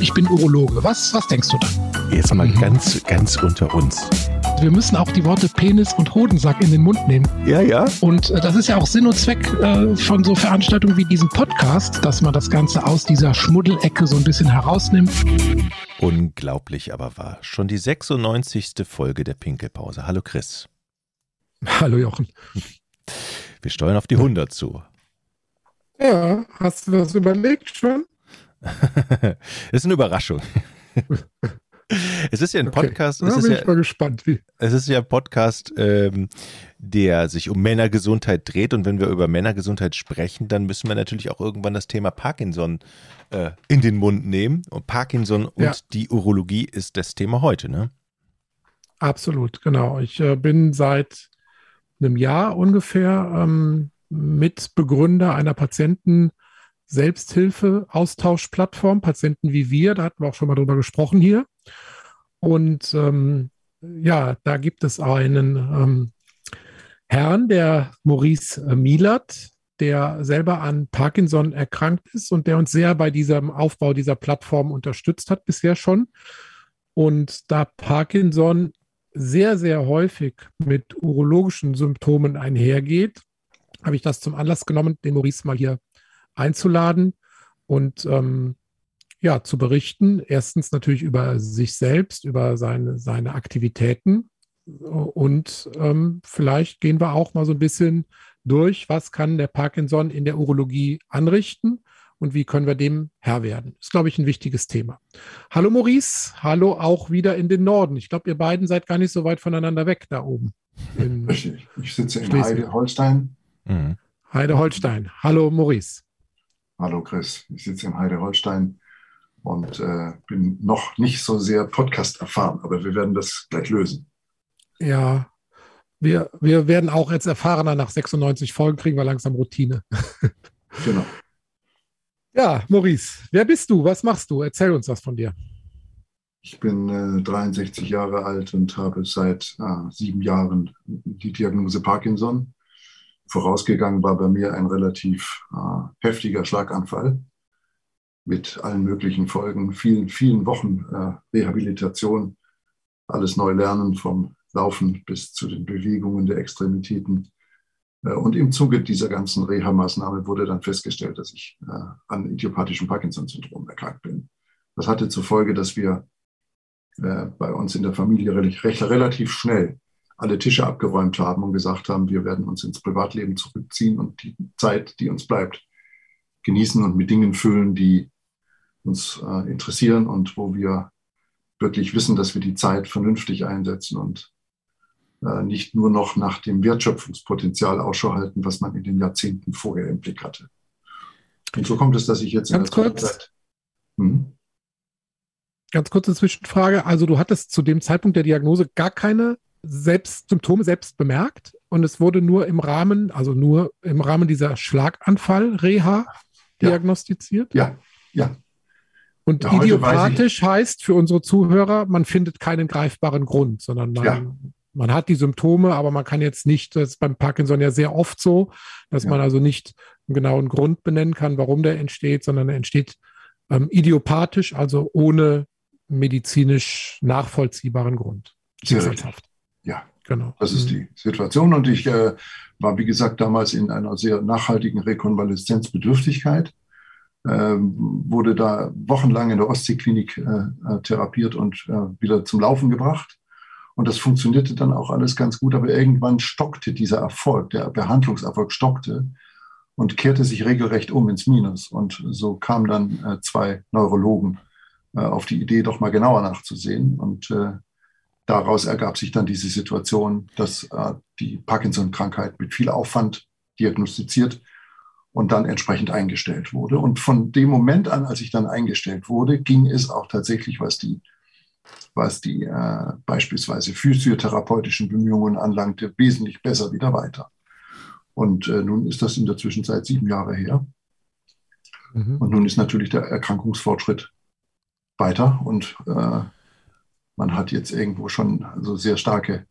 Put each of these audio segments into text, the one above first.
ich bin Urologe. Was, was denkst du dann? Jetzt mal mhm. ganz, ganz unter uns. Wir müssen auch die Worte Penis und Hodensack in den Mund nehmen. Ja, ja. Und äh, das ist ja auch Sinn und Zweck äh, von so Veranstaltungen wie diesem Podcast, dass man das Ganze aus dieser Schmuddelecke so ein bisschen herausnimmt. Unglaublich aber wahr. Schon die 96. Folge der Pinkelpause. Hallo Chris. Hallo Jochen. Wir steuern auf die 100 zu. Ja, hast du das überlegt schon? Das ist eine Überraschung. Es ist ja ein Podcast. Okay. Da bin ich ja, mal gespannt. Wie. Es ist ja ein Podcast, ähm, der sich um Männergesundheit dreht. Und wenn wir über Männergesundheit sprechen, dann müssen wir natürlich auch irgendwann das Thema Parkinson äh, in den Mund nehmen. Und Parkinson und ja. die Urologie ist das Thema heute, ne? Absolut, genau. Ich äh, bin seit einem Jahr ungefähr ähm, Mitbegründer einer Patienten- Selbsthilfe-Austauschplattform, Patienten wie wir, da hatten wir auch schon mal drüber gesprochen hier. Und ähm, ja, da gibt es einen ähm, Herrn, der Maurice äh, Mielert, der selber an Parkinson erkrankt ist und der uns sehr bei diesem Aufbau dieser Plattform unterstützt hat bisher schon. Und da Parkinson sehr, sehr häufig mit urologischen Symptomen einhergeht, habe ich das zum Anlass genommen, den Maurice mal hier einzuladen und ähm, ja, zu berichten. Erstens natürlich über sich selbst, über seine, seine Aktivitäten. Und ähm, vielleicht gehen wir auch mal so ein bisschen durch, was kann der Parkinson in der Urologie anrichten und wie können wir dem Herr werden. Ist, glaube ich, ein wichtiges Thema. Hallo Maurice, hallo auch wieder in den Norden. Ich glaube, ihr beiden seid gar nicht so weit voneinander weg da oben. Ich, ich sitze in Heide-Holstein. Mhm. Heide-Holstein. Hallo Maurice. Hallo Chris, ich sitze in Heide-Holstein und äh, bin noch nicht so sehr Podcast erfahren, aber wir werden das gleich lösen. Ja, wir, wir werden auch jetzt erfahrener nach 96 Folgen, kriegen wir langsam Routine. genau. Ja, Maurice, wer bist du? Was machst du? Erzähl uns was von dir. Ich bin äh, 63 Jahre alt und habe seit äh, sieben Jahren die Diagnose Parkinson vorausgegangen war bei mir ein relativ äh, heftiger Schlaganfall mit allen möglichen Folgen, vielen, vielen Wochen äh, Rehabilitation, alles neu lernen vom Laufen bis zu den Bewegungen der Extremitäten. Äh, und im Zuge dieser ganzen Reha-Maßnahme wurde dann festgestellt, dass ich äh, an idiopathischem Parkinson-Syndrom erkrankt bin. Das hatte zur Folge, dass wir äh, bei uns in der Familie relativ schnell alle Tische abgeräumt haben und gesagt haben, wir werden uns ins Privatleben zurückziehen und die Zeit, die uns bleibt, genießen und mit Dingen füllen, die uns äh, interessieren und wo wir wirklich wissen, dass wir die Zeit vernünftig einsetzen und äh, nicht nur noch nach dem Wertschöpfungspotenzial Ausschau halten, was man in den Jahrzehnten vorher im Blick hatte. Und so kommt es, dass ich jetzt Ganz in der kurz. Zeit. Hm? Ganz kurze Zwischenfrage. Also du hattest zu dem Zeitpunkt der Diagnose gar keine selbst Symptome selbst bemerkt und es wurde nur im Rahmen, also nur im Rahmen dieser Schlaganfall-Reha ja. diagnostiziert? Ja, ja. Und ja, idiopathisch heißt für unsere Zuhörer, man findet keinen greifbaren Grund, sondern man, ja. man hat die Symptome, aber man kann jetzt nicht, das ist beim Parkinson ja sehr oft so, dass ja. man also nicht einen genauen Grund benennen kann, warum der entsteht, sondern er entsteht ähm, idiopathisch, also ohne medizinisch nachvollziehbaren Grund. Schicksalshaft. Ja, genau. Das ist mhm. die Situation. Und ich äh, war, wie gesagt, damals in einer sehr nachhaltigen Rekonvaleszenzbedürftigkeit. Ähm, wurde da wochenlang in der Ostseeklinik äh, äh, therapiert und äh, wieder zum Laufen gebracht. Und das funktionierte dann auch alles ganz gut, aber irgendwann stockte dieser Erfolg, der Behandlungserfolg stockte und kehrte sich regelrecht um ins Minus. Und so kamen dann äh, zwei Neurologen äh, auf die Idee, doch mal genauer nachzusehen. Und äh, daraus ergab sich dann diese Situation, dass äh, die Parkinson-Krankheit mit viel Aufwand diagnostiziert und dann entsprechend eingestellt wurde. Und von dem Moment an, als ich dann eingestellt wurde, ging es auch tatsächlich, was die, was die äh, beispielsweise physiotherapeutischen Bemühungen anlangte, wesentlich besser wieder weiter. Und äh, nun ist das in der Zwischenzeit sieben Jahre her. Mhm. Und nun ist natürlich der Erkrankungsfortschritt weiter und äh, man hat jetzt irgendwo schon also sehr starke,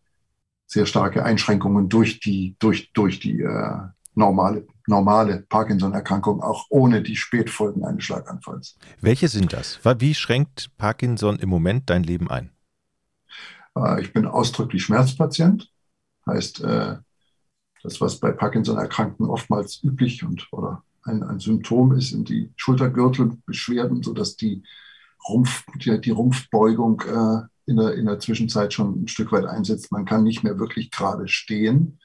sehr starke Einschränkungen durch die, durch, durch die, äh, normale, normale Parkinson-Erkrankung, auch ohne die Spätfolgen eines Schlaganfalls. Welche sind das? Wie schränkt Parkinson im Moment dein Leben ein? Äh, ich bin ausdrücklich Schmerzpatient. Heißt, äh, das, was bei Parkinson-Erkrankten oftmals üblich und oder ein, ein Symptom ist, sind die Schultergürtelbeschwerden, sodass die, Rumpf, die, die Rumpfbeugung äh, in, der, in der Zwischenzeit schon ein Stück weit einsetzt. Man kann nicht mehr wirklich gerade stehen.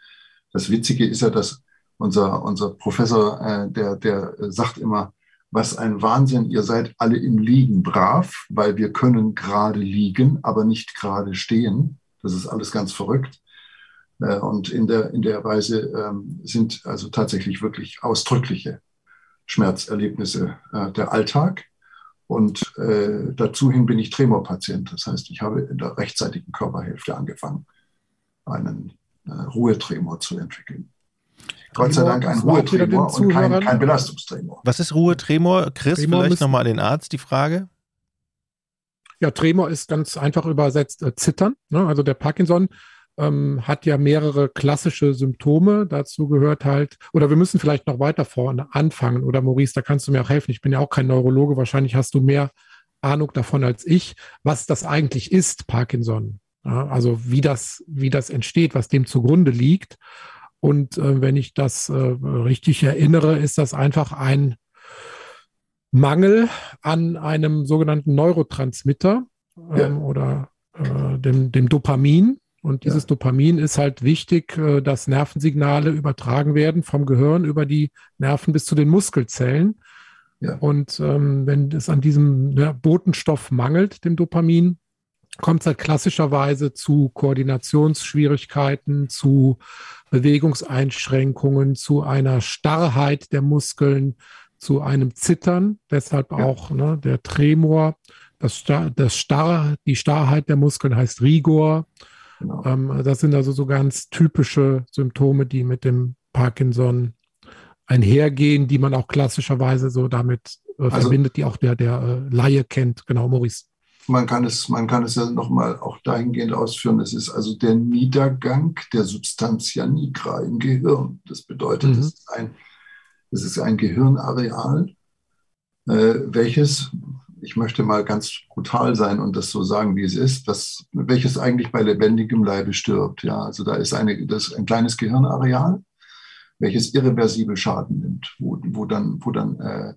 Das Witzige ist ja, dass unser, unser Professor, äh, der, der sagt immer, was ein Wahnsinn, ihr seid alle im Liegen brav, weil wir können gerade liegen, aber nicht gerade stehen. Das ist alles ganz verrückt. Äh, und in der, in der Weise ähm, sind also tatsächlich wirklich ausdrückliche Schmerzerlebnisse äh, der Alltag. Und äh, dazu hin bin ich Tremorpatient. Das heißt, ich habe in der rechtzeitigen Körperhälfte angefangen, einen äh, Ruhetremor zu entwickeln. Gott sei Dank ein Ruhetremor und kein, kein Belastungstremor. Was ist Ruhetremor? Chris, Tremor vielleicht nochmal an den Arzt die Frage. Ja, Tremor ist ganz einfach übersetzt äh, Zittern. Ne? Also der Parkinson ähm, hat ja mehrere klassische Symptome. Dazu gehört halt, oder wir müssen vielleicht noch weiter vorne anfangen. Oder Maurice, da kannst du mir auch helfen. Ich bin ja auch kein Neurologe. Wahrscheinlich hast du mehr Ahnung davon als ich, was das eigentlich ist, Parkinson. Ja, also wie das, wie das entsteht, was dem zugrunde liegt. Und äh, wenn ich das äh, richtig erinnere, ist das einfach ein Mangel an einem sogenannten Neurotransmitter ähm, ja. oder äh, dem, dem Dopamin. Und dieses ja. Dopamin ist halt wichtig, äh, dass Nervensignale übertragen werden vom Gehirn über die Nerven bis zu den Muskelzellen. Ja. Und ähm, wenn es an diesem ja, Botenstoff mangelt, dem Dopamin, kommt es halt klassischerweise zu Koordinationsschwierigkeiten, zu Bewegungseinschränkungen, zu einer Starrheit der Muskeln, zu einem Zittern, deshalb ja. auch ne, der Tremor. Das, das Starr, die Starrheit der Muskeln heißt Rigor. Genau. Ähm, das sind also so ganz typische Symptome, die mit dem Parkinson einhergehen, die man auch klassischerweise so damit äh, also, verbindet, die auch der, der äh, Laie kennt. Genau, Maurice. Man kann es, man kann es ja nochmal auch dahingehend ausführen. Es ist also der Niedergang der Substantia nigra im Gehirn. Das bedeutet, mhm. es, ist ein, es ist ein Gehirnareal, äh, welches ich möchte mal ganz brutal sein und das so sagen, wie es ist, das, welches eigentlich bei lebendigem Leibe stirbt. Ja, also da ist, eine, das ein kleines Gehirnareal, welches irreversibel Schaden nimmt, wo, wo dann, wo dann äh,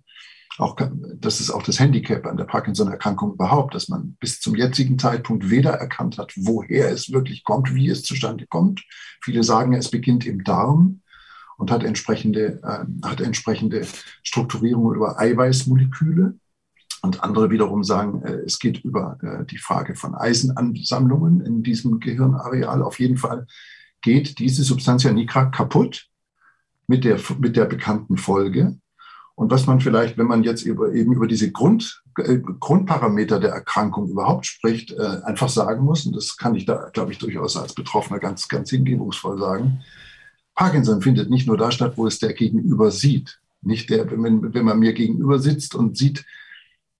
auch, das ist auch das Handicap an der Parkinson-Erkrankung überhaupt, dass man bis zum jetzigen Zeitpunkt weder erkannt hat, woher es wirklich kommt, wie es zustande kommt. Viele sagen, es beginnt im Darm und hat entsprechende, äh, hat entsprechende Strukturierung über Eiweißmoleküle. Und andere wiederum sagen, äh, es geht über äh, die Frage von Eisenansammlungen in diesem Gehirnareal. Auf jeden Fall geht diese Substantia nigra kaputt mit der, mit der bekannten Folge. Und was man vielleicht, wenn man jetzt über, eben über diese Grund, äh, Grundparameter der Erkrankung überhaupt spricht, äh, einfach sagen muss, und das kann ich da, glaube ich, durchaus als Betroffener ganz, ganz hingebungsvoll sagen, Parkinson findet nicht nur da statt, wo es der Gegenüber sieht. Nicht der, wenn, wenn man mir gegenüber sitzt und sieht,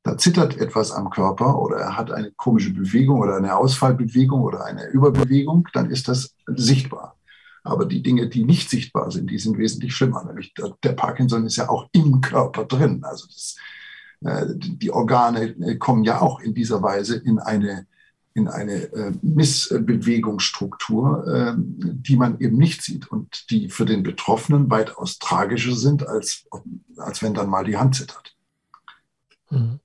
da zittert etwas am Körper oder er hat eine komische Bewegung oder eine Ausfallbewegung oder eine Überbewegung, dann ist das sichtbar. Aber die Dinge, die nicht sichtbar sind, die sind wesentlich schlimmer. Nämlich der Parkinson ist ja auch im Körper drin. Also das, äh, die Organe äh, kommen ja auch in dieser Weise in eine, in eine äh, Missbewegungsstruktur, die man eben nicht sieht und die für den Betroffenen weitaus tragischer sind, als, als wenn dann mal die Hand zittert. Mhm.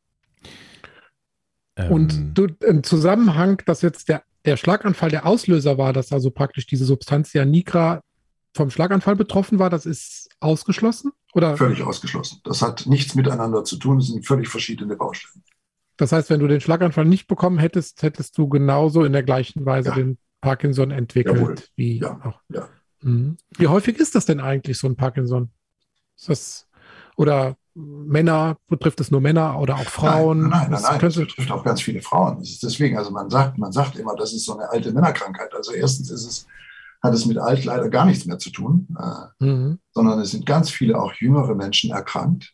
Und ähm. du, im Zusammenhang, dass jetzt der, der Schlaganfall der Auslöser war, dass also praktisch diese Substantia nigra vom Schlaganfall betroffen war, das ist ausgeschlossen? Oder? Völlig ausgeschlossen. Das hat nichts miteinander zu tun. Das sind völlig verschiedene Baustellen. Das heißt, wenn du den Schlaganfall nicht bekommen hättest, hättest du genauso in der gleichen Weise ja. den Parkinson entwickelt Jawohl. wie ja. auch. Ja. Mhm. Wie häufig ist das denn eigentlich, so ein Parkinson? Ist das, oder Männer, betrifft es nur Männer oder auch Frauen? Nein, nein, nein, nein das betrifft auch ganz viele Frauen. Das ist deswegen, also man sagt, man sagt immer, das ist so eine alte Männerkrankheit. Also erstens ist es, hat es mit alt leider gar nichts mehr zu tun, äh, mhm. sondern es sind ganz viele auch jüngere Menschen erkrankt.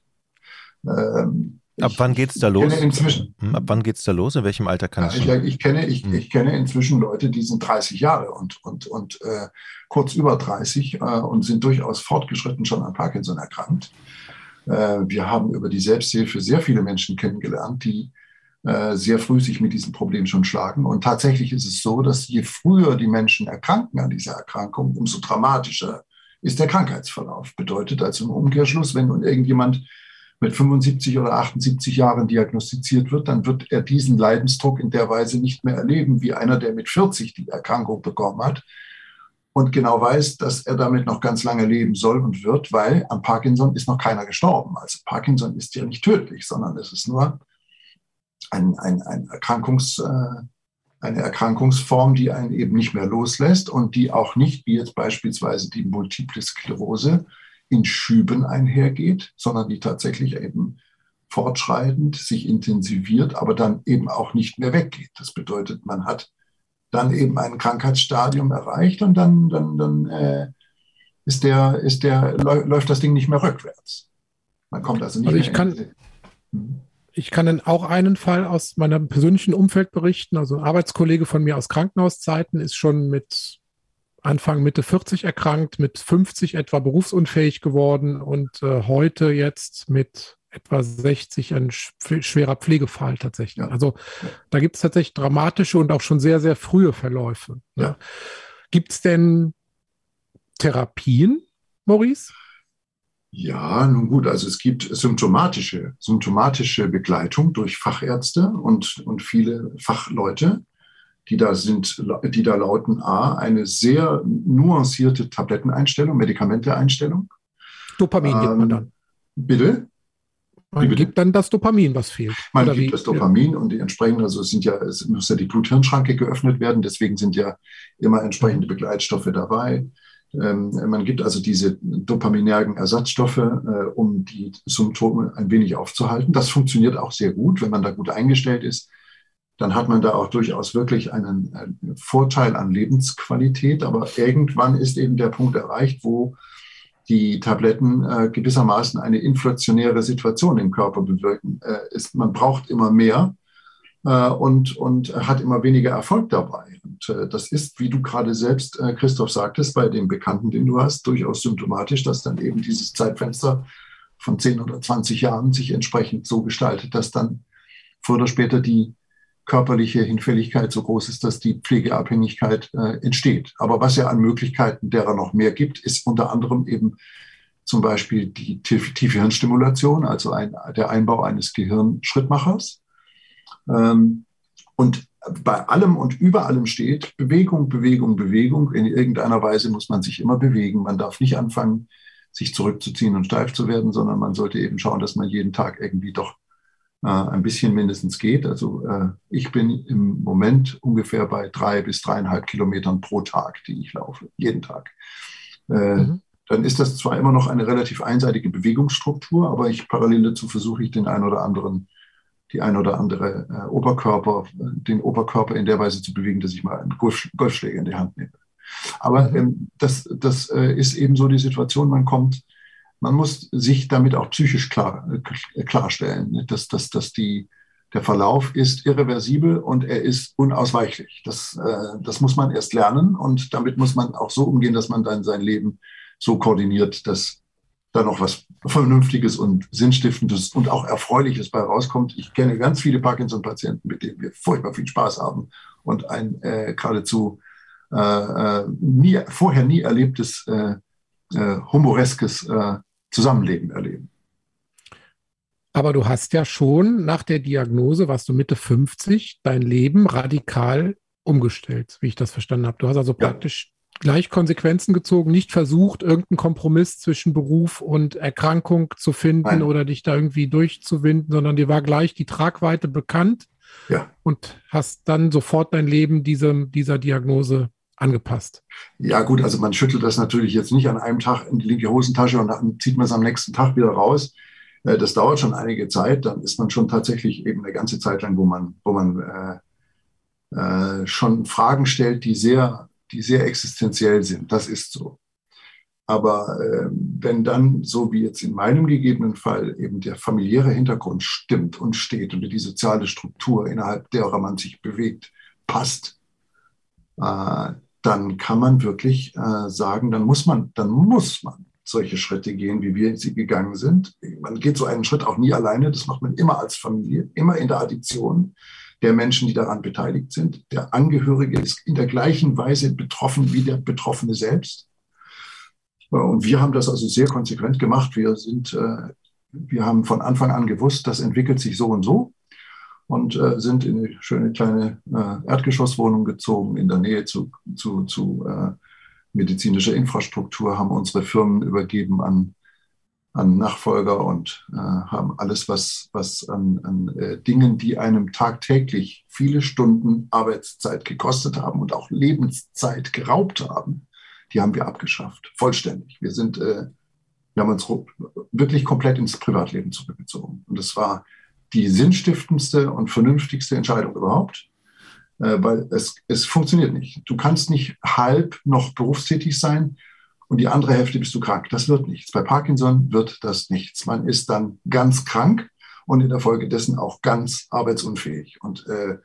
Ähm, Ab wann geht es da los? Inzwischen, hm, ab wann geht es da los? In welchem Alter kann ja, ich, ich, kenne, ich, hm. ich kenne inzwischen Leute, die sind 30 Jahre und, und, und äh, kurz über 30 äh, und sind durchaus fortgeschritten schon an Parkinson erkrankt. Äh, wir haben über die Selbsthilfe sehr viele Menschen kennengelernt, die äh, sehr früh sich mit diesem Problem schon schlagen. Und tatsächlich ist es so, dass je früher die Menschen erkranken an dieser Erkrankung, umso dramatischer ist der Krankheitsverlauf. Bedeutet also im Umkehrschluss, wenn nun irgendjemand mit 75 oder 78 Jahren diagnostiziert wird, dann wird er diesen Leidensdruck in der Weise nicht mehr erleben, wie einer, der mit 40 die Erkrankung bekommen hat und genau weiß, dass er damit noch ganz lange leben soll und wird, weil am Parkinson ist noch keiner gestorben. Also Parkinson ist ja nicht tödlich, sondern es ist nur ein, ein, ein Erkrankungs, äh, eine Erkrankungsform, die einen eben nicht mehr loslässt und die auch nicht, wie jetzt beispielsweise die Multiple Sklerose, in Schüben einhergeht, sondern die tatsächlich eben fortschreitend sich intensiviert, aber dann eben auch nicht mehr weggeht. Das bedeutet, man hat dann eben ein Krankheitsstadium erreicht und dann, dann, dann äh, ist der, ist der, läuft das Ding nicht mehr rückwärts. Man kommt also nicht also ich mehr kann, hm. Ich kann dann auch einen Fall aus meinem persönlichen Umfeld berichten. Also ein Arbeitskollege von mir aus Krankenhauszeiten ist schon mit Anfang Mitte 40 erkrankt, mit 50 etwa berufsunfähig geworden und äh, heute jetzt mit etwa 60 ein schwerer Pflegefall tatsächlich. Also da gibt es tatsächlich dramatische und auch schon sehr, sehr frühe Verläufe. Ne? Gibt es denn Therapien, Maurice? Ja, nun gut, also es gibt symptomatische, symptomatische Begleitung durch Fachärzte und, und viele Fachleute die da sind, die da lauten A, eine sehr nuancierte Tabletteneinstellung, Medikamenteeinstellung. Dopamin ähm, gibt man dann. Bitte? Man gibt dann das Dopamin, was fehlt. Man gibt das Dopamin ja. und die entsprechend, also es sind ja, es muss ja die Blut-Hirn-Schranke geöffnet werden, deswegen sind ja immer entsprechende Begleitstoffe dabei. Ähm, man gibt also diese dopaminergen Ersatzstoffe, äh, um die Symptome ein wenig aufzuhalten. Das funktioniert auch sehr gut, wenn man da gut eingestellt ist dann hat man da auch durchaus wirklich einen, einen, Vorteil an Lebensqualität. Aber irgendwann ist eben der Punkt erreicht, wo die Tabletten äh, gewissermaßen eine inflationäre Situation im Körper bewirken. Äh, ist, man braucht immer mehr äh, und, und hat immer weniger Erfolg dabei. Und äh, das ist, wie du gerade selbst, äh, Christoph, sagtest, bei dem Bekannten, den du hast, durchaus symptomatisch, dass dann eben dieses Zeitfenster von 10 oder 20 Jahren sich entsprechend so gestaltet, dass dann früher oder später die körperliche Hinfälligkeit so groß ist, dass die Pflegeabhängigkeit äh, entsteht. Aber was ja an Möglichkeiten derer noch mehr gibt, ist unter anderem eben zum Beispiel die tiefe Hirnstimulation, also ein, der Einbau eines Gehirnschrittmachers. Ähm, und bei allem und über allem steht Bewegung, Bewegung, Bewegung. In irgendeiner Weise muss man sich immer bewegen. Man darf nicht anfangen, sich zurückzuziehen und steif zu werden, sondern man sollte eben schauen, dass man jeden Tag irgendwie doch äh, ein bisschen mindestens geht. Also äh, ich bin im Moment ungefähr bei drei bis dreieinhalb Kilometern pro Tag, die ich laufe, jeden Tag. Äh, mhm. Dann ist das zwar immer noch eine relativ einseitige Bewegungsstruktur, aber ich parallel dazu versuche ich den ein oder anderen die ein oder andere äh, Oberkörper, den Oberkörper in der Weise zu bewegen, dass ich mal einen Golf, Golfschläger in die Hand nehme. Aber mhm. ähm, das, das äh, ist eben so die Situation, man kommt man muss sich damit auch psychisch klar, äh, klarstellen, ne? dass, dass, dass die, der Verlauf ist irreversibel und er ist unausweichlich. Das, äh, das muss man erst lernen und damit muss man auch so umgehen, dass man dann sein Leben so koordiniert, dass da noch was Vernünftiges und Sinnstiftendes und auch Erfreuliches bei rauskommt. Ich kenne ganz viele Parkinson-Patienten, mit denen wir furchtbar viel Spaß haben und ein äh, geradezu äh, äh nie, vorher nie erlebtes äh, äh, humoreskes Zusammenleben erleben. Aber du hast ja schon nach der Diagnose, warst du Mitte 50, dein Leben radikal umgestellt, wie ich das verstanden habe. Du hast also ja. praktisch gleich Konsequenzen gezogen, nicht versucht, irgendeinen Kompromiss zwischen Beruf und Erkrankung zu finden Nein. oder dich da irgendwie durchzuwinden, sondern dir war gleich die Tragweite bekannt ja. und hast dann sofort dein Leben diesem, dieser Diagnose angepasst. Ja gut, also man schüttelt das natürlich jetzt nicht an einem Tag in die linke Hosentasche und dann zieht man es am nächsten Tag wieder raus. Äh, das dauert schon einige Zeit. Dann ist man schon tatsächlich eben eine ganze Zeit lang, wo man, wo man äh, äh, schon Fragen stellt, die sehr, die sehr existenziell sind. Das ist so. Aber äh, wenn dann, so wie jetzt in meinem gegebenen Fall, eben der familiäre Hintergrund stimmt und steht und die soziale Struktur, innerhalb derer man sich bewegt, passt, äh, dann kann man wirklich äh, sagen, dann muss man, dann muss man solche Schritte gehen, wie wir sie gegangen sind. Man geht so einen Schritt auch nie alleine, das macht man immer als Familie, immer in der Addition der Menschen, die daran beteiligt sind. Der Angehörige ist in der gleichen Weise betroffen wie der Betroffene selbst. Und wir haben das also sehr konsequent gemacht. Wir sind, äh, wir haben von Anfang an gewusst, das entwickelt sich so und so und äh, sind in eine schöne kleine äh, Erdgeschosswohnung gezogen in der Nähe zu, zu, zu medizinischer Infrastruktur, haben unsere Firmen übergeben an, an Nachfolger und äh, haben alles, was, was an, an äh, Dingen, die einem tagtäglich viele Stunden Arbeitszeit gekostet haben und auch Lebenszeit geraubt haben, die haben wir abgeschafft, vollständig. Wir sind, äh, wir haben uns wirklich komplett ins Privatleben zurückgezogen. Und das war die sinnstiftendste und vernünftigste Entscheidung überhaupt, äh, weil es, es funktioniert nicht. Du kannst nicht halb noch berufstätig sein und die andere Hälfte bist du krank. Das wird nichts. Bei Parkinson wird das nichts. Man ist dann ganz krank und in der Folge dessen auch ganz arbeitsunfähig. Und äh,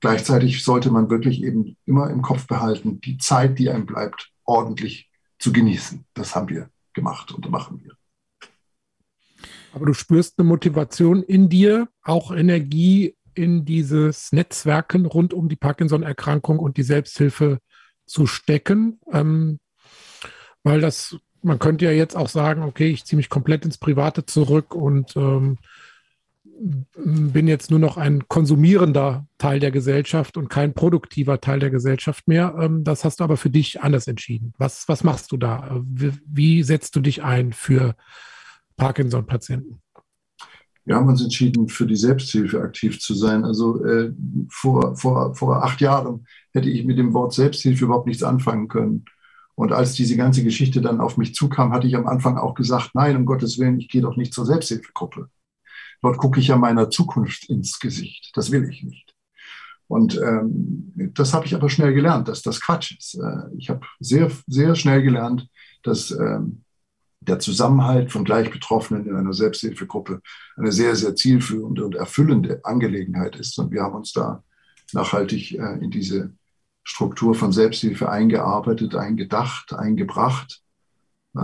Gleichzeitig sollte man wirklich eben immer im Kopf behalten, die Zeit, die einem bleibt, ordentlich zu genießen. Das haben wir gemacht und machen wir. Aber du spürst eine Motivation in dir, auch Energie in dieses Netzwerken rund um die Parkinson-Erkrankung und die Selbsthilfe zu stecken. Ähm, weil das, man könnte ja jetzt auch sagen, okay, ich ziehe mich komplett ins Private zurück und ähm, bin jetzt nur noch ein konsumierender Teil der Gesellschaft und kein produktiver Teil der Gesellschaft mehr. Ähm, das hast du aber für dich anders entschieden. Was, was machst du da? Wie, setzt du dich ein für Parkinson-Patienten? Wir haben uns entschieden, für die Selbsthilfe aktiv zu sein. Also äh, vor, vor, vor acht Jahren hätte ich mit dem Wort Selbsthilfe überhaupt nichts anfangen können. Und als diese ganze Geschichte dann auf mich zukam, hatte ich am Anfang auch gesagt, nein, um Gottes Willen, ich gehe doch nicht zur Selbsthilfegruppe. Dort gucke ich ja meiner Zukunft ins Gesicht. Das will ich nicht. Und ähm, das habe ich aber schnell gelernt, dass das Quatsch ist. Äh, ich habe sehr, sehr schnell gelernt, dass ähm, der Zusammenhalt von Gleichbetroffenen in einer Selbsthilfegruppe eine sehr, sehr zielführende und erfüllende Angelegenheit ist. Und wir haben uns da nachhaltig äh, in diese Struktur von Selbsthilfe eingearbeitet, eingedacht, eingebracht. Äh,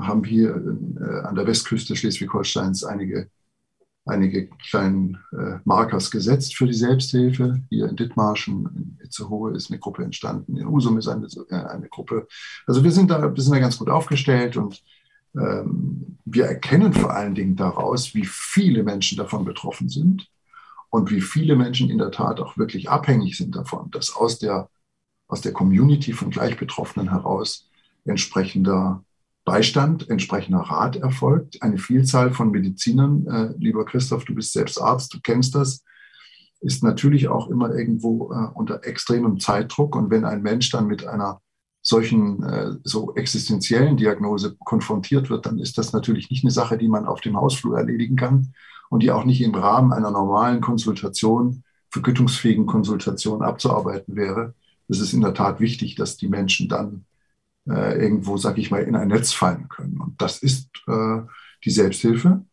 haben hier äh, an der Westküste Schleswig-Holsteins einige einige kleinen äh, Markers gesetzt für die Selbsthilfe. Hier in Dithmarschen, in Itzehoe ist eine Gruppe entstanden, in Usum ist eine, äh, eine Gruppe. Also wir sind, da, wir sind da ganz gut aufgestellt und wir erkennen vor allen Dingen daraus, wie viele Menschen davon betroffen sind und wie viele Menschen in der Tat auch wirklich abhängig sind davon, dass aus der, aus der Community von Gleichbetroffenen heraus entsprechender Beistand, entsprechender Rat erfolgt. Eine Vielzahl von Medizinern, äh, lieber Christoph, du bist selbst Arzt, du kennst das, ist natürlich auch immer irgendwo äh, unter extremem Zeitdruck. Und wenn ein Mensch dann mit einer solchen äh, so existenziellen Diagnose konfrontiert wird, dann ist das natürlich nicht eine Sache, die man auf dem Hausflur erledigen kann und die auch nicht im Rahmen einer normalen Konsultation, vergütungsfähigen Konsultation abzuarbeiten wäre. Es ist in der Tat wichtig, dass die Menschen dann äh, irgendwo, sag ich mal, in ein Netz fallen können. Und das ist äh, die Selbsthilfe.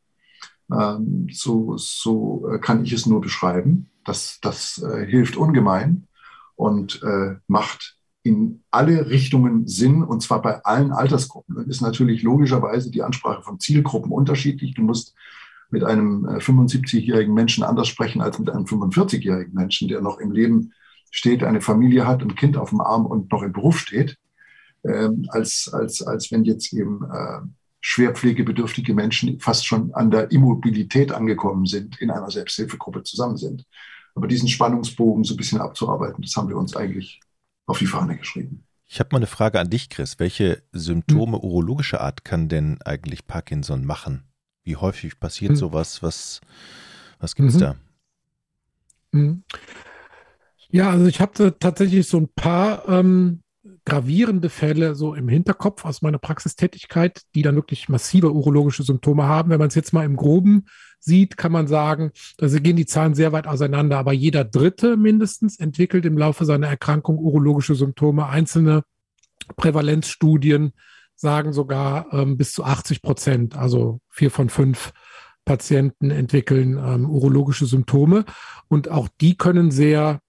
Ähm, so so äh, kann ich es nur beschreiben. Das, das äh, hilft ungemein und äh, macht in alle Richtungen Sinn, und zwar bei allen Altersgruppen. Dann ist natürlich logischerweise die Ansprache von Zielgruppen unterschiedlich. Du musst mit einem 75-jährigen äh, Menschen anders sprechen als mit einem 45-jährigen Menschen, der noch im Leben steht, eine Familie hat, ein Kind auf dem Arm und noch im Beruf steht ähm, als, als, als wenn jetzt eben äh, schwerpflegebedürftige Menschen fast schon an der Immobilität angekommen sind, in einer Selbsthilfegruppe zusammen sind. Aber diesen Spannungsbogen so ein bisschen abzuarbeiten, das haben wir uns eigentlich auf die Fahne geschrieben. Ich habe mal eine Frage an dich, Chris. Welche Symptome hm. urologischer Art kann denn eigentlich Parkinson machen? Wie häufig passiert hm. sowas? Was, was gibt es mhm. da? Mhm. Ja, also ich habe tatsächlich so ein paar ähm, gravierende Fälle so im Hinterkopf aus meiner Praxistätigkeit, die dann wirklich massive urologische Symptome haben. Wenn man es jetzt mal im Groben sieht, kann man sagen, also gehen die Zahlen sehr weit auseinander, aber jeder Dritte mindestens entwickelt im Laufe seiner Erkrankung urologische Symptome. Einzelne Prävalenzstudien sagen sogar ähm, bis zu 80 Prozent, also vier von fünf Patienten entwickeln ähm, urologische Symptome. Und auch die können sehr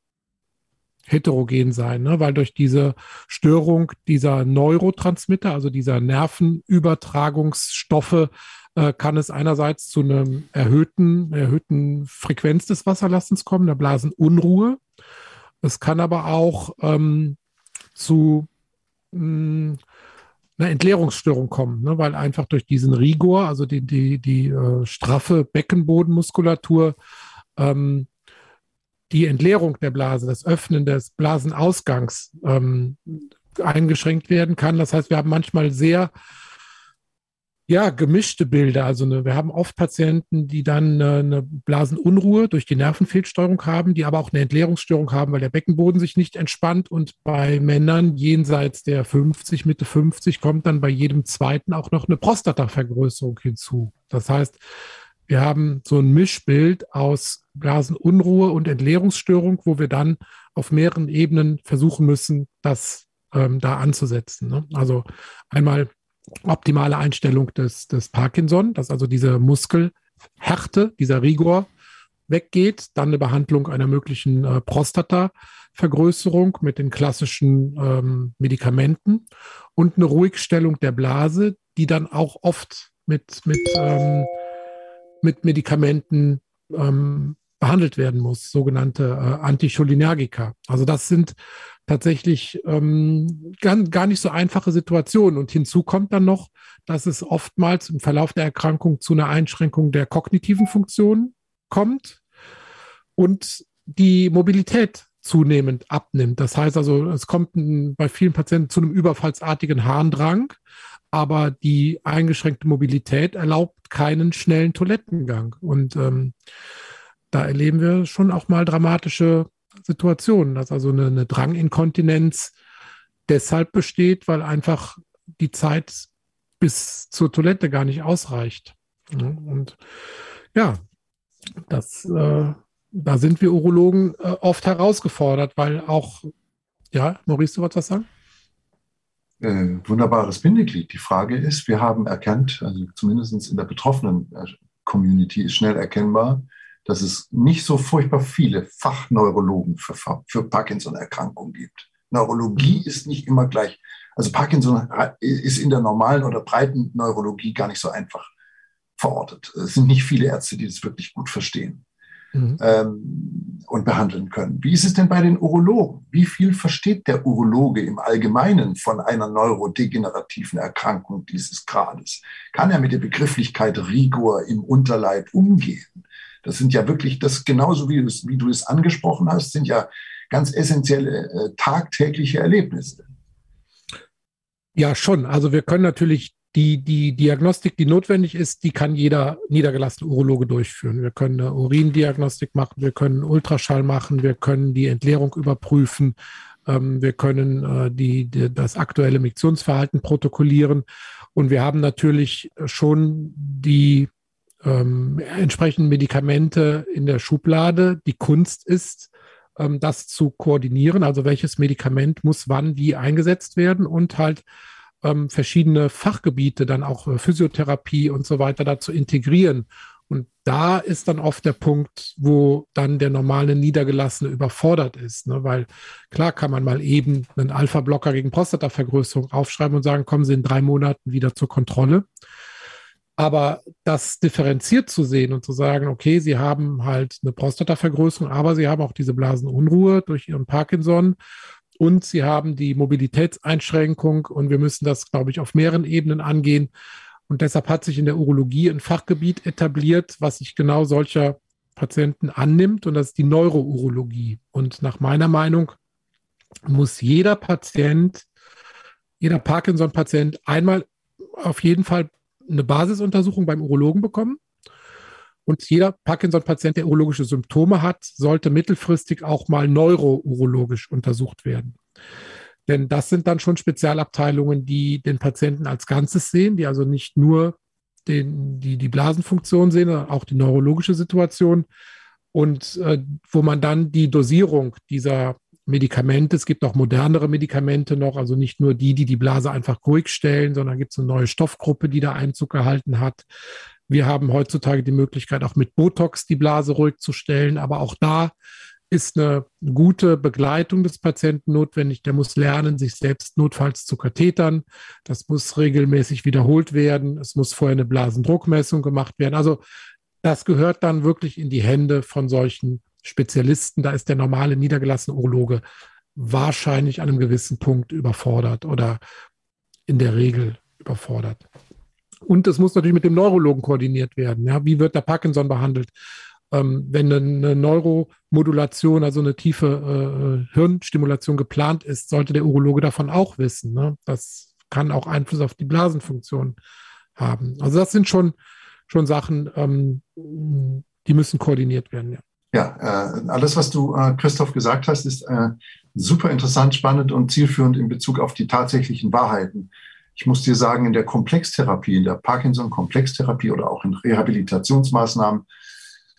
heterogen sein, ne? weil durch diese Störung dieser Neurotransmitter, also dieser Nervenübertragungsstoffe, äh, kann es einerseits zu einer erhöhten, erhöhten Frequenz des Wasserlastens kommen, der Blasenunruhe. Es kann aber auch ähm, zu mh, hm, einer Entleerungsstörung kommen, ne? weil einfach durch diesen Rigor, also die, die, die äh, straffe Beckenbodenmuskulatur, ähm, die Entleerung der Blase, das Öffnen des Blasenausgangs ähm, eingeschränkt werden kann. Das heißt, wir haben manchmal sehr ja, gemischte Bilder. Also eine, wir haben oft Patienten, die dann eine, eine Blasenunruhe durch die Nervenfehlsteuerung haben, die aber auch eine Entleerungsstörung haben, weil der Beckenboden sich nicht entspannt. Und bei Männern jenseits der 50, Mitte 50 kommt dann bei jedem zweiten auch noch eine Prostatavergrößerung hinzu. Das heißt, wir haben so ein Mischbild aus Blasenunruhe und Entleerungsstörung, wo wir dann auf mehreren Ebenen versuchen müssen, das ähm, da anzusetzen. Ne? Also einmal optimale Einstellung des, des Parkinson, dass also diese Muskelhärte, dieser Rigor weggeht, dann eine Behandlung einer möglichen äh, Prostatavergrößerung mit den klassischen ähm, Medikamenten und eine Ruhigstellung der Blase, die dann auch oft mit, mit, ähm, mit Medikamenten ähm, behandelt werden muss, sogenannte äh, Anticholinergika. Also das sind tatsächlich ähm, gar, gar nicht so einfache Situation. Und hinzu kommt dann noch, dass es oftmals im Verlauf der Erkrankung zu einer Einschränkung der kognitiven Funktionen kommt und die Mobilität zunehmend abnimmt. Das heißt also, es kommt bei vielen Patienten zu einem überfallsartigen Harndrang, aber die eingeschränkte Mobilität erlaubt keinen schnellen Toilettengang. Und ähm, da erleben wir schon auch mal dramatische Situationen, dass also eine, eine Dranginkontinenz deshalb besteht, weil einfach die Zeit bis zur Toilette gar nicht ausreicht. Und ja, das, äh, da sind wir Urologen äh, oft herausgefordert, weil auch, ja, Maurice, du wolltest was sagen? Äh, wunderbares Bindeglied. Die Frage ist, wir haben erkannt, also zumindest in der betroffenen äh, Community ist schnell erkennbar, dass es nicht so furchtbar viele Fachneurologen für, für Parkinson-Erkrankungen gibt. Neurologie mhm. ist nicht immer gleich. Also Parkinson ist in der normalen oder breiten Neurologie gar nicht so einfach verortet. Es sind nicht viele Ärzte, die das wirklich gut verstehen mhm. ähm, und behandeln können. Wie ist es denn bei den Urologen? Wie viel versteht der Urologe im Allgemeinen von einer neurodegenerativen Erkrankung dieses Grades? Kann er mit der Begrifflichkeit Rigor im Unterleib umgehen? Das sind ja wirklich, das genauso wie, wie du es angesprochen hast, sind ja ganz essentielle äh, tagtägliche Erlebnisse. Ja, schon. Also wir können natürlich die, die Diagnostik, die notwendig ist, die kann jeder niedergelassene Urologe durchführen. Wir können eine Urindiagnostik machen, wir können Ultraschall machen, wir können die Entleerung überprüfen, ähm, wir können äh, die, die, das aktuelle Miktionsverhalten protokollieren. Und wir haben natürlich schon die ähm, entsprechend Medikamente in der Schublade. Die Kunst ist, ähm, das zu koordinieren, also welches Medikament muss wann wie eingesetzt werden und halt ähm, verschiedene Fachgebiete, dann auch äh, Physiotherapie und so weiter dazu integrieren. Und da ist dann oft der Punkt, wo dann der normale Niedergelassene überfordert ist. Ne? Weil klar kann man mal eben einen Alpha-Blocker gegen Prostatavergrößerung aufschreiben und sagen, kommen Sie in drei Monaten wieder zur Kontrolle. Aber das differenziert zu sehen und zu sagen, okay, Sie haben halt eine Prostatavergrößerung, aber Sie haben auch diese Blasenunruhe durch Ihren Parkinson und Sie haben die Mobilitätseinschränkung und wir müssen das, glaube ich, auf mehreren Ebenen angehen. Und deshalb hat sich in der Urologie ein Fachgebiet etabliert, was sich genau solcher Patienten annimmt und das ist die Neurourologie. Und nach meiner Meinung muss jeder Patient, jeder Parkinson-Patient einmal auf jeden Fall eine Basisuntersuchung beim Urologen bekommen. Und jeder Parkinson-Patient, der urologische Symptome hat, sollte mittelfristig auch mal neurourologisch untersucht werden. Denn das sind dann schon Spezialabteilungen, die den Patienten als Ganzes sehen, die also nicht nur den, die, die Blasenfunktion sehen, sondern auch die neurologische Situation und äh, wo man dann die Dosierung dieser Medikamente. Es gibt auch modernere Medikamente noch, also nicht nur die, die die Blase einfach ruhig stellen, sondern gibt es eine neue Stoffgruppe, die da Einzug gehalten hat. Wir haben heutzutage die Möglichkeit, auch mit Botox die Blase ruhig zu stellen, aber auch da ist eine gute Begleitung des Patienten notwendig. Der muss lernen, sich selbst notfalls zu kathetern. Das muss regelmäßig wiederholt werden. Es muss vorher eine Blasendruckmessung gemacht werden. Also das gehört dann wirklich in die Hände von solchen Spezialisten. Da ist der normale niedergelassene Urologe wahrscheinlich an einem gewissen Punkt überfordert oder in der Regel überfordert. Und es muss natürlich mit dem Neurologen koordiniert werden. Ja, wie wird der Parkinson behandelt? Ähm, wenn eine Neuromodulation, also eine tiefe äh, Hirnstimulation geplant ist, sollte der Urologe davon auch wissen. Ne? Das kann auch Einfluss auf die Blasenfunktion haben. Also das sind schon, schon Sachen, ähm, die müssen koordiniert werden. Ja. Ja, äh, alles, was du, äh, Christoph, gesagt hast, ist äh, super interessant, spannend und zielführend in Bezug auf die tatsächlichen Wahrheiten. Ich muss dir sagen, in der Komplextherapie, in der Parkinson-Komplextherapie oder auch in Rehabilitationsmaßnahmen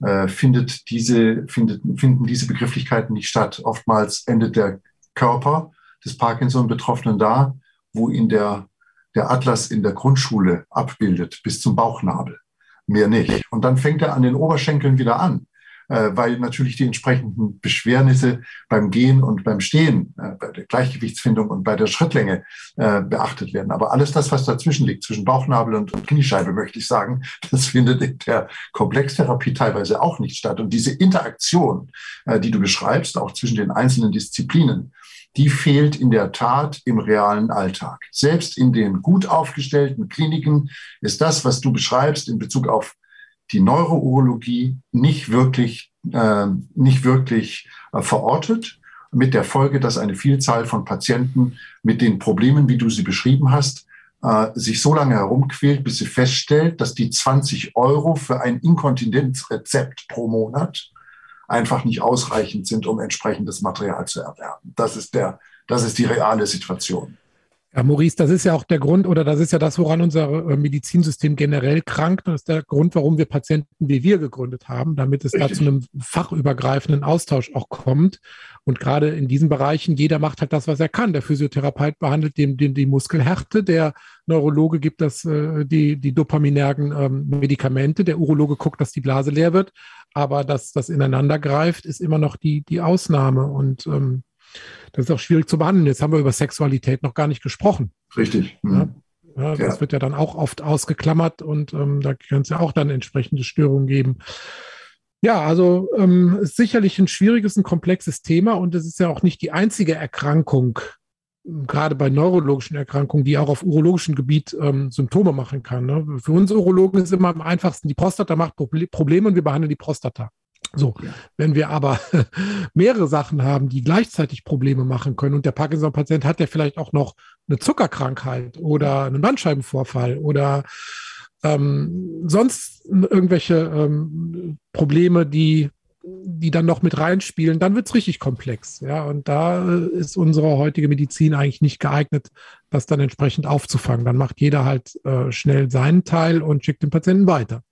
äh, findet diese, findet, finden diese Begrifflichkeiten nicht statt. Oftmals endet der Körper des Parkinson-Betroffenen da, wo ihn der, der Atlas in der Grundschule abbildet, bis zum Bauchnabel. Mehr nicht. Und dann fängt er an den Oberschenkeln wieder an weil natürlich die entsprechenden Beschwernisse beim Gehen und beim Stehen, äh, bei der Gleichgewichtsfindung und bei der Schrittlänge äh, beachtet werden. Aber alles das, was dazwischen liegt, zwischen Bauchnabel und, und Kniescheibe, möchte ich sagen, das findet in der Komplextherapie teilweise auch nicht statt. Und diese Interaktion, äh, die du beschreibst, auch zwischen den einzelnen Disziplinen, die fehlt in der Tat im realen Alltag. Selbst in den gut aufgestellten Kliniken ist das, was du beschreibst in Bezug auf die Neurourologie nicht wirklich, äh, nicht wirklich äh, verortet, mit der Folge, dass eine Vielzahl von Patienten mit den Problemen, wie du sie beschrieben hast, äh, sich so lange herumquält, bis sie feststellt, dass die 20 Euro für ein Inkontinenzrezept pro Monat einfach nicht ausreichend sind, um entsprechendes Material zu erwerben. Das ist der, das ist die reale Situation. Ja, Maurice, das ist ja auch der Grund oder das ist ja das, woran unser äh, Medizinsystem generell krankt. Das ist der Grund, warum wir Patienten wie wir gegründet haben, damit es Richtig. da zu einem fachübergreifenden Austausch auch kommt. Und gerade in diesen Bereichen, jeder macht halt das, was er kann. Der Physiotherapeut behandelt den, den, die Muskelhärte, der Neurologe gibt das, äh, die, die dopaminergen ähm, Medikamente, der Urologe guckt, dass die Blase leer wird. Aber dass das ineinander greift, ist immer noch die, die Ausnahme. Und ähm, das ist auch schwierig zu behandeln. Jetzt haben wir über Sexualität noch gar nicht gesprochen. Richtig. Mhm. Ja, das ja. wird ja dann auch oft ausgeklammert und ähm, da kann es ja auch dann entsprechende Störungen geben. Ja, also ähm, ist sicherlich ein schwieriges, ein komplexes Thema und es ist ja auch nicht die einzige Erkrankung, gerade bei neurologischen Erkrankungen, die auch auf urologischem Gebiet ähm, Symptome machen kann. Ne? Für uns Urologen ist immer am einfachsten, die Prostata macht Probleme und wir behandeln die Prostata. So, wenn wir aber mehrere Sachen haben, die gleichzeitig Probleme machen können und der Parkinson-Patient hat ja vielleicht auch noch eine Zuckerkrankheit oder einen Bandscheibenvorfall oder ähm, sonst irgendwelche ähm, Probleme, die, die dann noch mit reinspielen, dann wird es richtig komplex. Ja, und da ist unsere heutige Medizin eigentlich nicht geeignet, das dann entsprechend aufzufangen. Dann macht jeder halt äh, schnell seinen Teil und schickt den Patienten weiter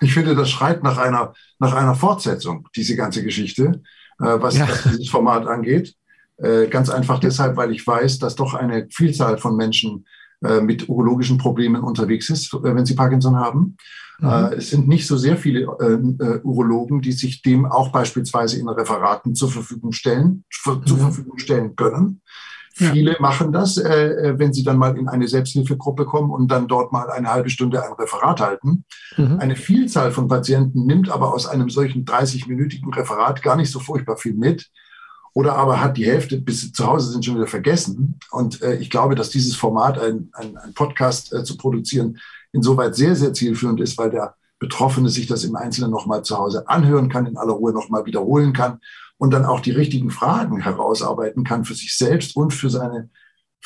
ich finde, das schreit nach einer, nach einer Fortsetzung, diese ganze Geschichte, äh, was, ja. was, dieses Format angeht. Äh, ganz einfach deshalb, weil ich weiß, dass doch eine Vielzahl von Menschen äh, mit urologischen Problemen unterwegs ist, äh, wenn sie Parkinson haben. Mhm. Äh, es sind nicht so sehr viele äh, Urologen, die sich dem auch beispielsweise in Referaten zur Verfügung stellen, mhm. zur Verfügung stellen können. Viele ja. machen das, äh, äh, wenn sie dann mal in eine Selbsthilfegruppe kommen und dann dort mal eine halbe Stunde ein Referat halten. Mhm. Eine Vielzahl von Patienten nimmt aber aus einem solchen 30-minütigen Referat gar nicht so furchtbar viel mit oder aber hat die Hälfte bis zu Hause sind schon wieder vergessen. Und äh, ich glaube, dass dieses Format, ein, ein, ein Podcast äh, zu produzieren, insoweit sehr, sehr zielführend ist, weil der Betroffene sich das im Einzelnen nochmal zu Hause anhören kann, in aller Ruhe nochmal wiederholen kann und dann auch die richtigen Fragen herausarbeiten kann für sich selbst und für seine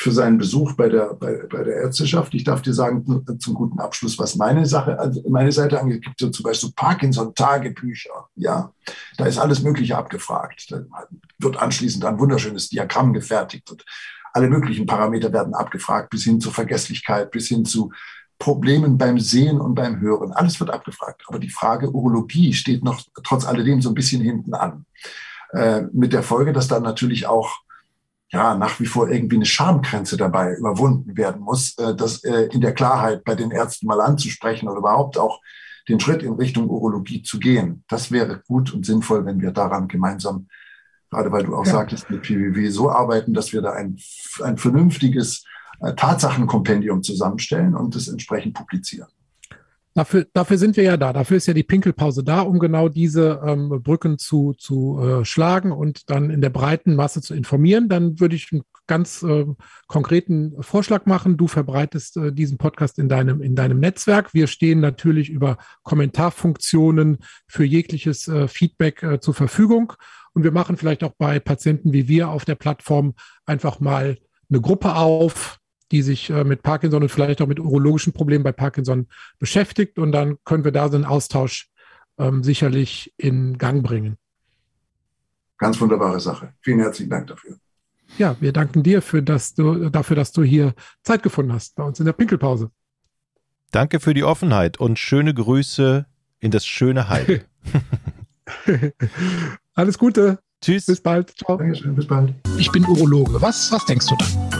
für seinen Besuch bei der, bei, bei der Ärzteschaft. Ich darf dir sagen, zum guten Abschluss, was meine Sache, also meine Seite angeht, gibt es zum Beispiel so Parkinson-Tagebücher. Ja, da ist alles Mögliche abgefragt. Da wird anschließend ein wunderschönes Diagramm gefertigt und alle möglichen Parameter werden abgefragt, bis hin zur Vergesslichkeit, bis hin zu Problemen beim Sehen und beim Hören. Alles wird abgefragt. Aber die Frage Urologie steht noch trotz alledem so ein bisschen hinten an. Äh, mit der Folge, dass dann natürlich auch ja nach wie vor irgendwie eine Schamgrenze dabei überwunden werden muss, äh, das äh, in der Klarheit bei den Ärzten mal anzusprechen oder überhaupt auch den Schritt in Richtung Urologie zu gehen. Das wäre gut und sinnvoll, wenn wir daran gemeinsam, gerade weil du auch ja. sagtest, mit PWW so arbeiten, dass wir da ein, ein vernünftiges äh, Tatsachenkompendium zusammenstellen und das entsprechend publizieren. Dafür, dafür sind wir ja da. Dafür ist ja die Pinkelpause da, um genau diese ähm, Brücken zu, zu äh, schlagen und dann in der breiten Masse zu informieren. Dann würde ich einen ganz äh, konkreten Vorschlag machen. Du verbreitest äh, diesen Podcast in deinem, in deinem Netzwerk. Wir stehen natürlich über Kommentarfunktionen für jegliches äh, Feedback äh, zur Verfügung. Und wir machen vielleicht auch bei Patienten wie wir auf der Plattform einfach mal eine Gruppe auf, die sich äh, mit Parkinson und vielleicht auch mit urologischen Problemen bei Parkinson beschäftigt. Und dann können wir da so einen Austausch ähm, sicherlich in Gang bringen. Ganz wunderbare Sache. Vielen herzlichen Dank dafür. Ja, wir danken dir für das, du, dafür, dass du hier Zeit gefunden hast bei uns in der Pinkelpause. Danke für die Offenheit und schöne Grüße in das schöne Heil. Alles Gute. Tschüss. Bis bald. Ciao. Dankeschön. Bis bald. Ich bin Urologe. Was, was denkst du dann?